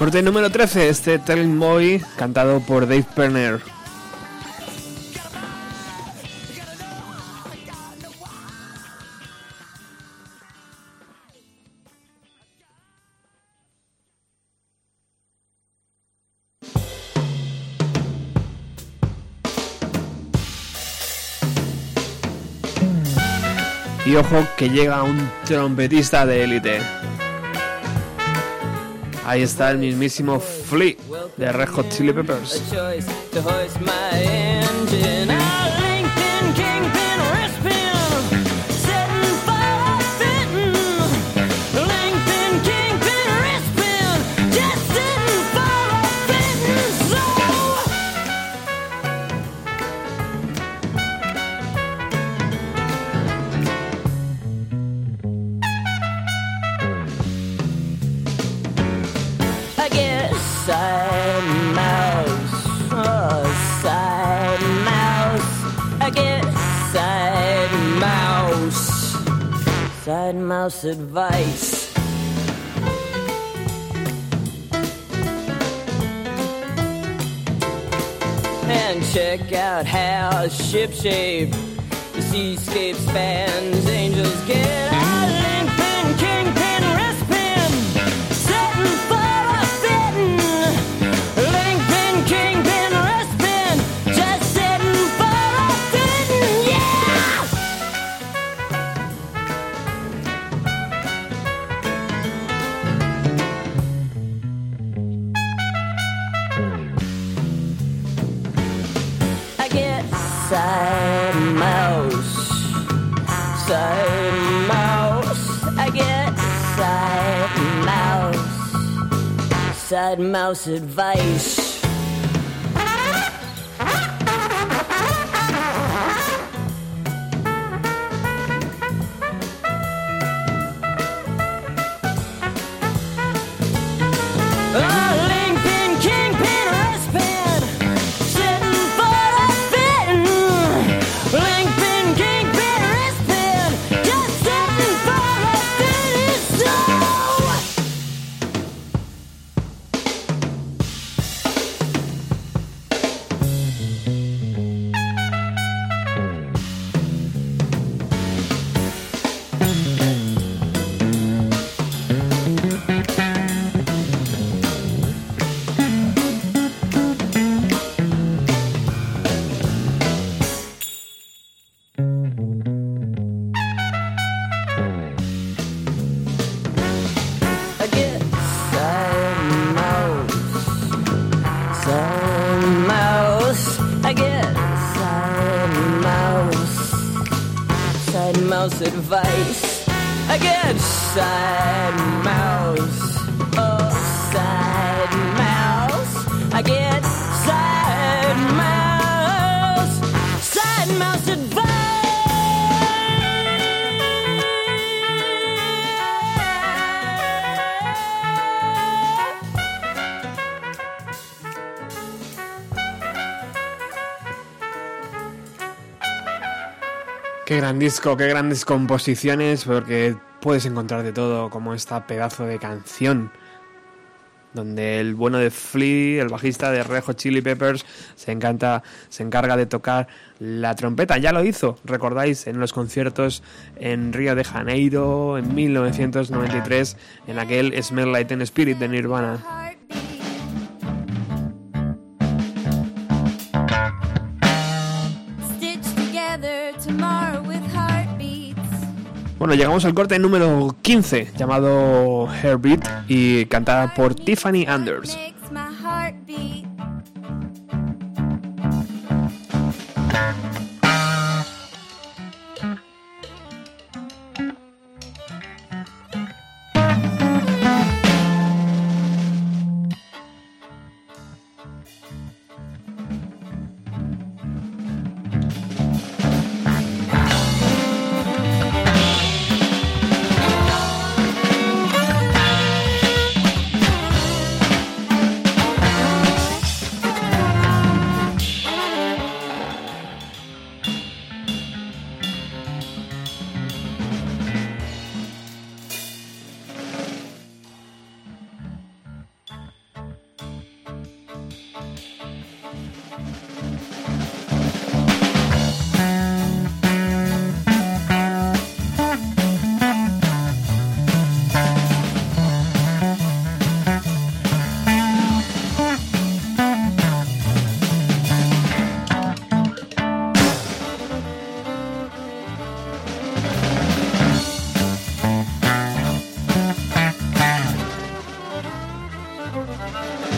Corte número 13, este Telling Boy, cantado por Dave Perner. Y ojo que llega un trompetista de élite. Ahí está el mismísimo Flea de Red Hot Chili Peppers. Mouse advice. And check out how shipshape the seascape spans. Angels get a outside mouse advice. Disco, qué grandes composiciones, porque puedes encontrar de todo, como esta pedazo de canción, donde el bueno de Flea, el bajista de Red Hot Chili Peppers, se encanta, se encarga de tocar la trompeta. Ya lo hizo, recordáis, en los conciertos en Río de Janeiro en 1993, en aquel Smell Like Teen Spirit de Nirvana. Bueno, llegamos al corte número 15, llamado Heartbeat, y cantada por Tiffany Anders. Bye.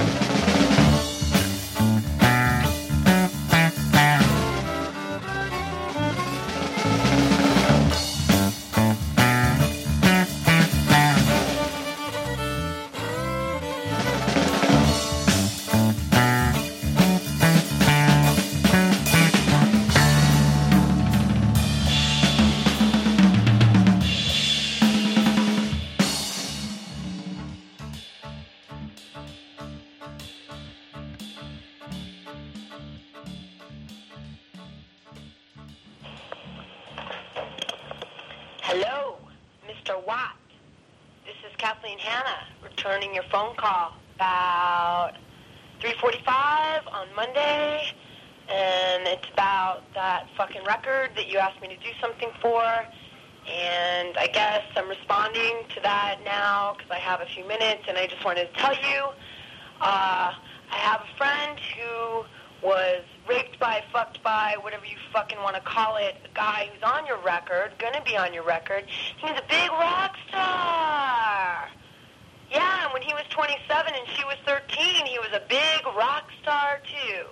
Few minutes, and I just wanted to tell you, uh, I have a friend who was raped by, fucked by, whatever you fucking want to call it, a guy who's on your record, gonna be on your record. He was a big rock star. Yeah, and when he was 27 and she was 13, he was a big rock star too.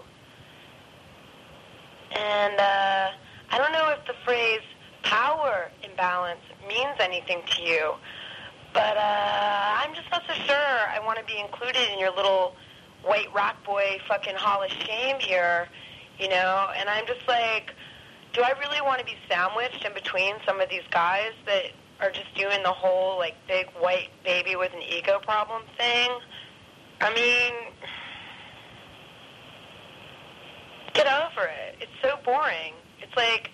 And uh, I don't know if the phrase power imbalance means anything to you, but uh, I'm just not so sure I want to be included in your little white rock boy fucking hall of shame here, you know? And I'm just like, do I really want to be sandwiched in between some of these guys that are just doing the whole like big white baby with an ego problem thing? I mean, get over it. It's so boring. It's like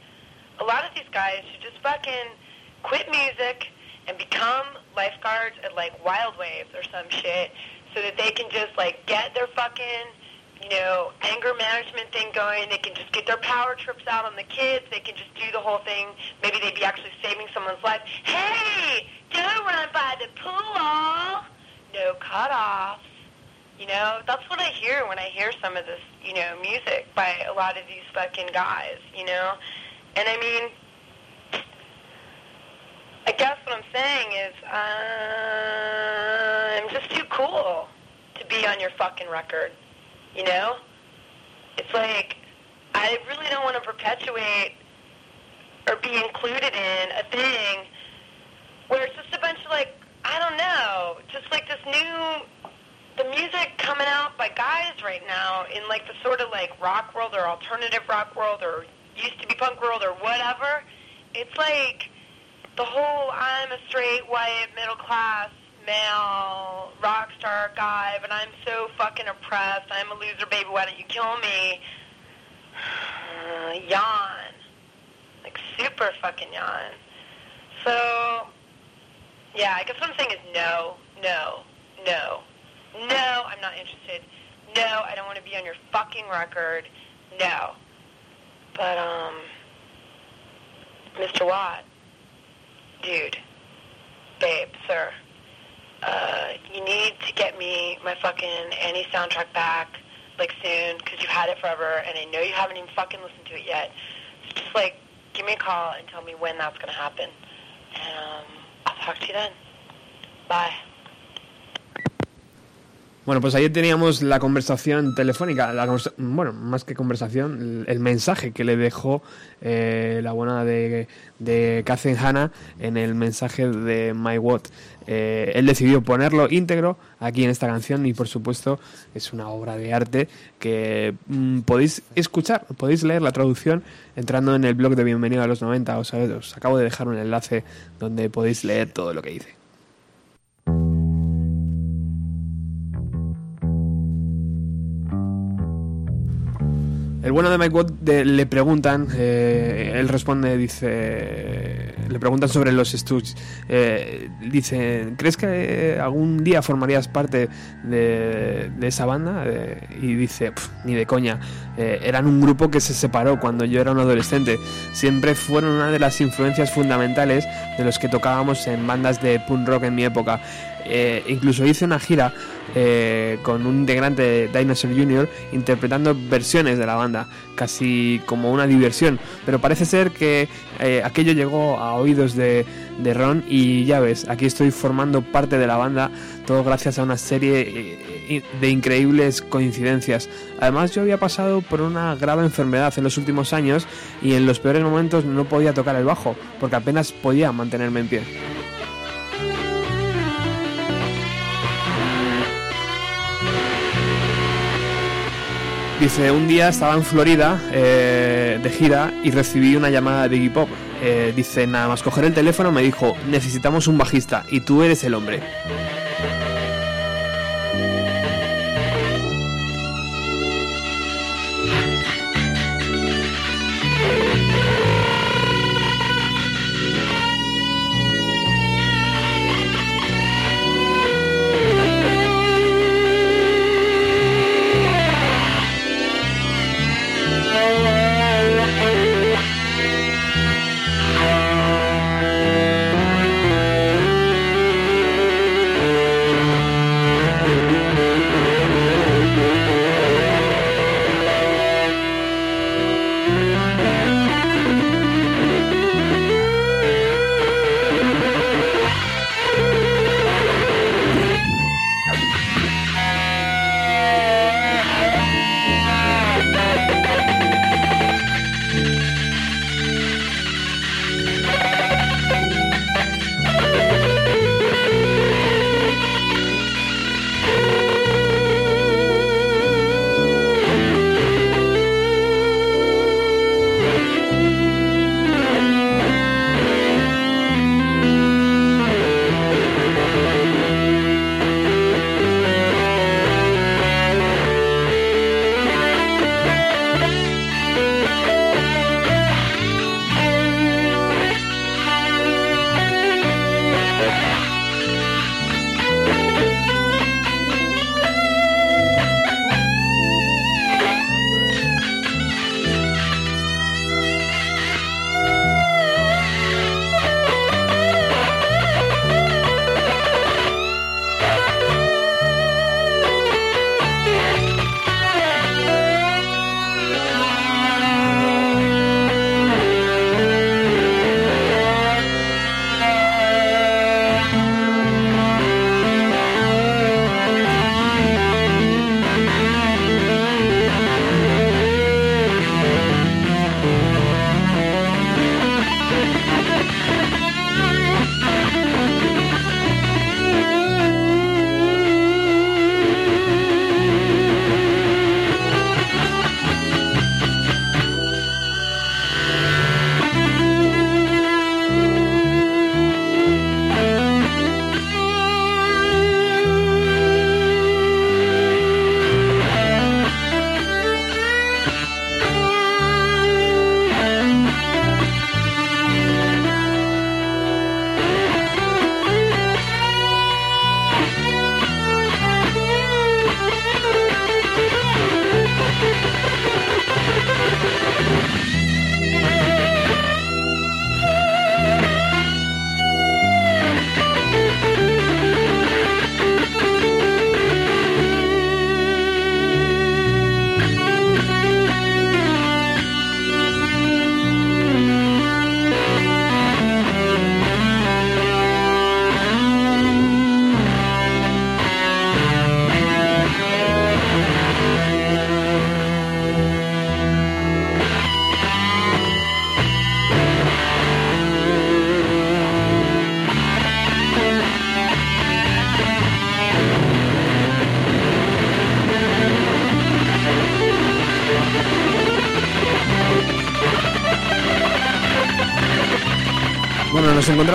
a lot of these guys should just fucking quit music and become lifeguards at like Wild Waves or some shit so that they can just like get their fucking you know anger management thing going. They can just get their power trips out on the kids. They can just do the whole thing. Maybe they'd be actually saving someone's life. Hey don't run by the pool? No cutoffs you know that's what i hear when i hear some of this you know music by a lot of these fucking guys you know? And i mean I guess what I'm saying is uh, I'm just too cool to be on your fucking record. You know? It's like I really don't want to perpetuate or be included in a thing where it's just a bunch of like I don't know, just like this new the music coming out by guys right now in like the sort of like rock world or alternative rock world or used to be punk world or whatever. It's like the whole I'm a straight white middle class male rock star guy, but I'm so fucking oppressed. I'm a loser, baby. Why don't you kill me? Uh, yawn, like super fucking yawn. So yeah, I guess what I'm saying is no, no, no, no. I'm not interested. No, I don't want to be on your fucking record. No. But um, Mr. Watt dude, babe, sir, uh, you need to get me my fucking Annie soundtrack back, like soon, because you've had it forever, and I know you haven't even fucking listened to it yet. So just like, give me a call and tell me when that's gonna happen, and um, I'll talk to you then. Bye. Bueno, pues ayer teníamos la conversación telefónica, la bueno, más que conversación, el mensaje que le dejó eh, la buena de, de Catherine Hanna en el mensaje de My What. Eh, él decidió ponerlo íntegro aquí en esta canción y por supuesto es una obra de arte que mm, podéis escuchar, podéis leer la traducción entrando en el blog de Bienvenido a los 90. Os, os acabo de dejar un enlace donde podéis leer todo lo que dice. El bueno de Mike Watt le preguntan, eh, él responde, dice, le preguntan sobre los Stooges. Eh, dice, ¿crees que algún día formarías parte de, esa banda? Eh, y dice, "Pf, ni de coña. Eran un grupo que se separó cuando yo era un adolescente. Siempre fueron una de las influencias fundamentales de los que tocábamos en bandas de punk rock en mi época. Incluso hice una gira eh, con un integrante de Dinosaur Jr. interpretando versiones de la banda, casi como una diversión. Pero parece ser que eh, aquello llegó a oídos de, Ron y ya ves, aquí estoy formando parte de la banda, todo gracias a una serie eh, de increíbles coincidencias. Además yo había pasado por una grave enfermedad en los últimos años y en los peores momentos no podía tocar el bajo, porque apenas podía mantenerme en pie. Dice, un día estaba en Florida eh, de gira y recibí una llamada de Iggy Pop. Eh, dice, nada más coger el teléfono me dijo, necesitamos un bajista y tú eres el hombre.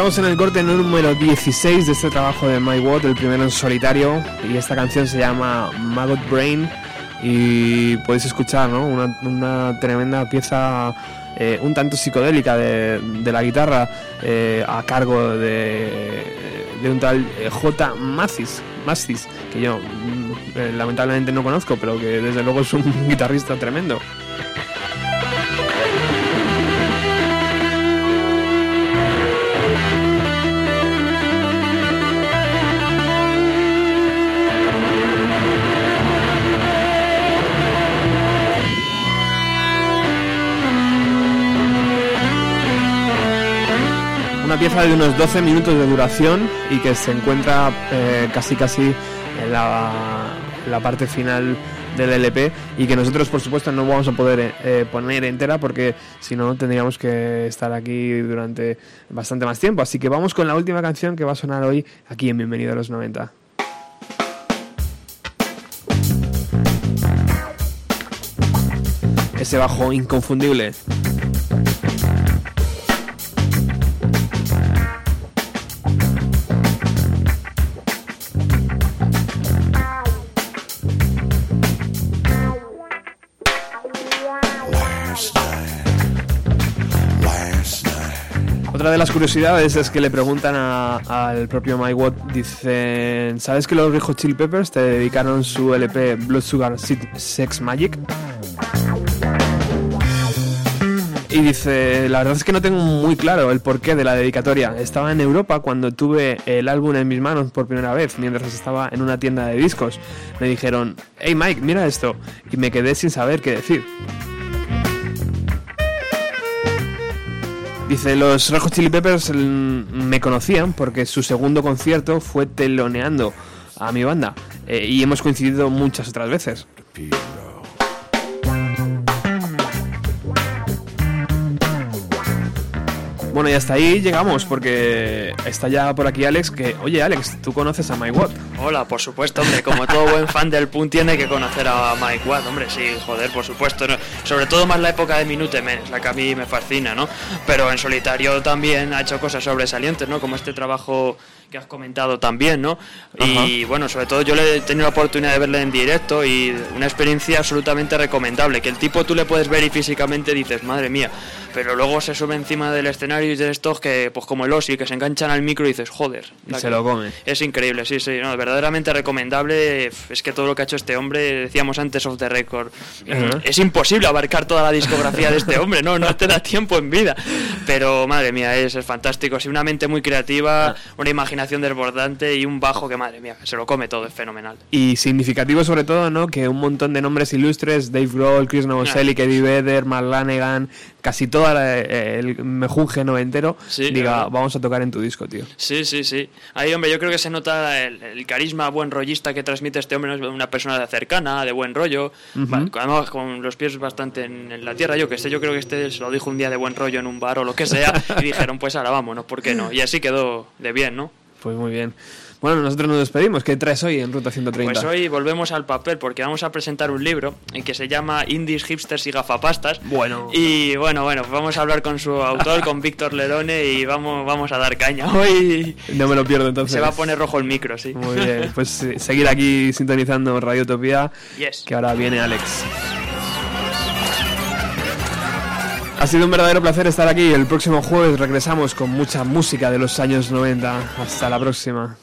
Nos encontramos en el corte número 16 de este trabajo de My Watt, el primero en solitario, y esta canción se llama Maggot Brain y podéis escuchar ¿no? una, una tremenda pieza eh, un tanto psicodélica de, la guitarra eh, a cargo de, de un tal eh, J. Mathis, Mathis, que yo mm, lamentablemente no conozco, pero que desde luego es un guitarrista tremendo. Pieza de unos 12 minutos de duración y que se encuentra eh, casi casi en la, parte final del LP y que nosotros por supuesto no vamos a poder eh, poner entera porque si no tendríamos que estar aquí durante bastante más tiempo. Así que vamos con la última canción que va a sonar hoy aquí en Bienvenido a los 90. Ese bajo inconfundible. Las curiosidades es que le preguntan al propio Mike Watt, dicen, ¿sabes que los Red Hot Chili Peppers te dedicaron su LP Blood Sugar Se- Sex Magic? Y dice, la verdad es que no tengo muy claro el porqué de la dedicatoria. Estaba en Europa cuando tuve el álbum en mis manos por primera vez, mientras estaba en una tienda de discos. Me dijeron, hey Mike, mira esto. Y me quedé sin saber qué decir. Dice, los Hot Chili Peppers mm, me conocían porque su segundo concierto fue teloneando a mi banda eh, y hemos coincidido muchas otras veces. Bueno, y hasta ahí llegamos porque está ya por aquí Alex que, oye Alex, tú conoces a My Watt. Hola, por supuesto, hombre, como todo buen fan del Punk tiene que conocer a Mike Watt, hombre, sí, joder, por supuesto, ¿no? sobre todo más la época de Minute Men, la que a mí me fascina, ¿no? Pero en solitario también ha hecho cosas sobresalientes, ¿no? Como este trabajo que has comentado también, ¿no? Y bueno, sobre todo yo le he tenido la oportunidad de verle en directo y una experiencia absolutamente recomendable, que el tipo tú le puedes ver y físicamente dices, madre mía, pero luego se sube encima del escenario y de estos que, pues como el Ossi, que se enganchan al micro y dices, joder. Y se lo come. es increíble, sí, sí, no, verdaderamente recomendable. Es que todo lo que ha hecho este hombre, decíamos antes off the record, Ajá. es imposible abarcar toda la discografía de este hombre, no, no te da tiempo en vida. Pero madre mía, es, es fantástico, sí, una mente muy creativa, una imaginación desbordante y un bajo que madre mía, se lo come todo, es fenomenal. Y significativo sobre todo, ¿no? Que un montón de nombres ilustres, Dave Grohl, Chris Novoselic, Eddie Vedder, Mark Lanegan, casi toda la- eh, el mejunje noventero, Sí, diga, claro. vamos a tocar en tu disco, tío. Sí, sí, sí. Ahí, hombre, yo creo que se nota el, el carisma buen rollista que transmite este hombre, ¿no? es una persona cercana, de buen rollo, además con los pies bastante en, en la tierra, yo que sé, yo creo que este se lo dijo un día de buen rollo en un bar o lo que sea, y dijeron, pues ahora vámonos, ¿por qué no? Y así quedó de bien, ¿no? Pues muy bien. Bueno, nosotros nos despedimos. ¿Qué traes hoy en Ruta 130? Pues hoy volvemos al papel porque vamos a presentar un libro en que se llama Indies, Hipsters y Gafapastas. Bueno. Y bueno, bueno, vamos a hablar con su autor, con Víctor Lerone, y vamos, vamos a dar caña. Hoy No me lo pierdo entonces. se va a poner rojo el micro, sí. Muy bien, pues eh, seguir aquí sintonizando Radio Utopía, Yes. que ahora viene Alex. Ha sido un verdadero placer estar aquí. El próximo jueves regresamos con mucha música de los años 90. Hasta la próxima.